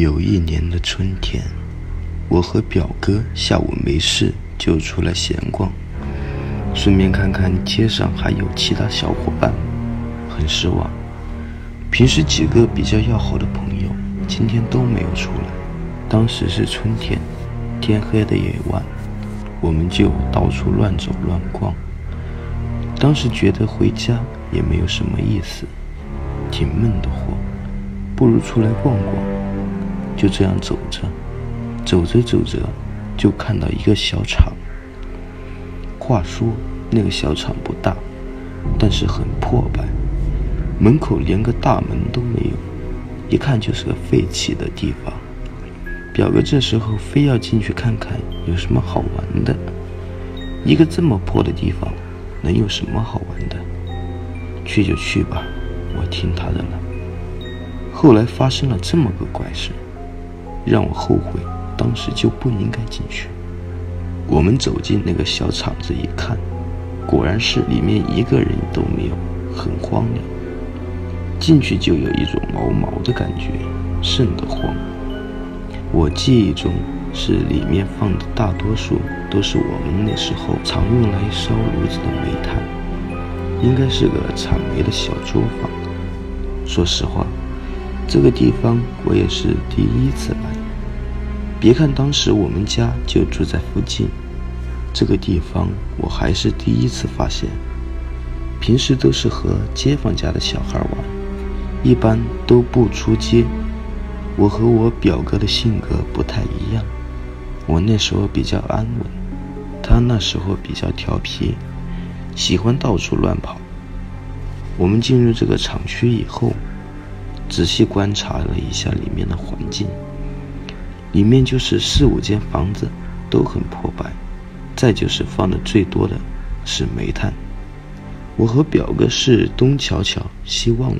有一年的春天，我和表哥下午没事就出来闲逛，顺便看看街上还有其他小伙伴。很失望，平时几个比较要好的朋友今天都没有出来。当时是春天，天黑的也晚，我们就到处乱走乱逛。当时觉得回家也没有什么意思，挺闷的慌，不如出来逛逛。就这样走着，走着走着，就看到一个小厂。话说那个小厂不大，但是很破败，门口连个大门都没有，一看就是个废弃的地方。表哥这时候非要进去看看有什么好玩的。一个这么破的地方，能有什么好玩的？去就去吧，我听他的了。后来发生了这么个怪事。让我后悔，当时就不应该进去。我们走进那个小厂子一看，果然是里面一个人都没有，很荒凉。进去就有一种毛毛的感觉，瘆得慌。我记忆中是里面放的大多数都是我们那时候常用来烧炉子的煤炭，应该是个产煤的小作坊。说实话。这个地方我也是第一次来。别看当时我们家就住在附近，这个地方我还是第一次发现。平时都是和街坊家的小孩玩，一般都不出街。我和我表哥的性格不太一样，我那时候比较安稳，他那时候比较调皮，喜欢到处乱跑。我们进入这个厂区以后。仔细观察了一下里面的环境，里面就是四五间房子，都很破败。再就是放的最多的是煤炭。我和表哥是东瞧瞧西望望，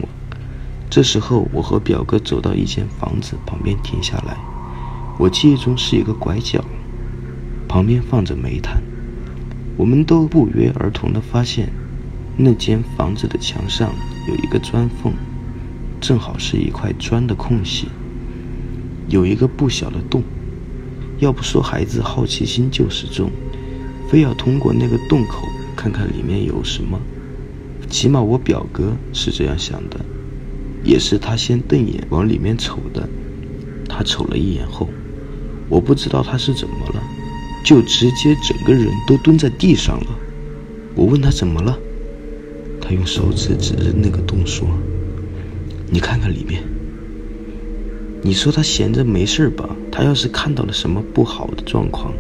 这时候我和表哥走到一间房子旁边停下来，我记忆中是一个拐角，旁边放着煤炭。我们都不约而同地发现，那间房子的墙上有一个砖缝。正好是一块砖的空隙，有一个不小的洞。要不说孩子好奇心就是重，非要通过那个洞口看看里面有什么。起码我表哥是这样想的，也是他先瞪眼往里面瞅的。他瞅了一眼后，我不知道他是怎么了，就直接整个人都蹲在地上了。我问他怎么了，他用手指指着那个洞说。你看看里面，你说他闲着没事吧？他要是看到了什么不好的状况，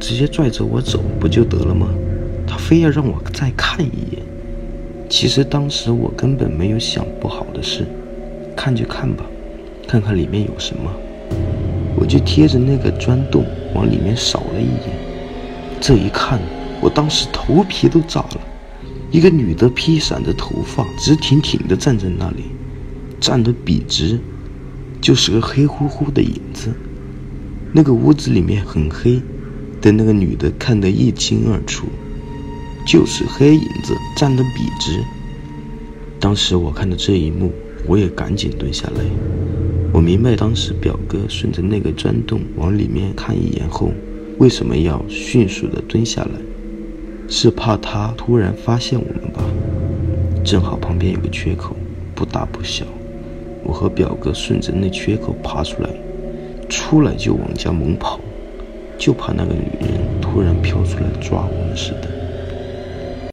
直接拽着我走不就得了吗？他非要让我再看一眼。其实当时我根本没有想不好的事，看就看吧，看看里面有什么。我就贴着那个砖洞往里面扫了一眼，这一看，我当时头皮都炸了。一个女的披散着头发，直挺挺的站在那里。站得笔直，就是个黑乎乎的影子。那个屋子里面很黑，但那个女的看得一清二楚，就是黑影子站得笔直。当时我看到这一幕，我也赶紧蹲下来。我明白当时表哥顺着那个砖洞往里面看一眼后，为什么要迅速的蹲下来，是怕他突然发现我们吧？正好旁边有个缺口，不大不小。我和表哥顺着那缺口爬出来，出来就往家猛跑，就怕那个女人突然飘出来抓我们似的。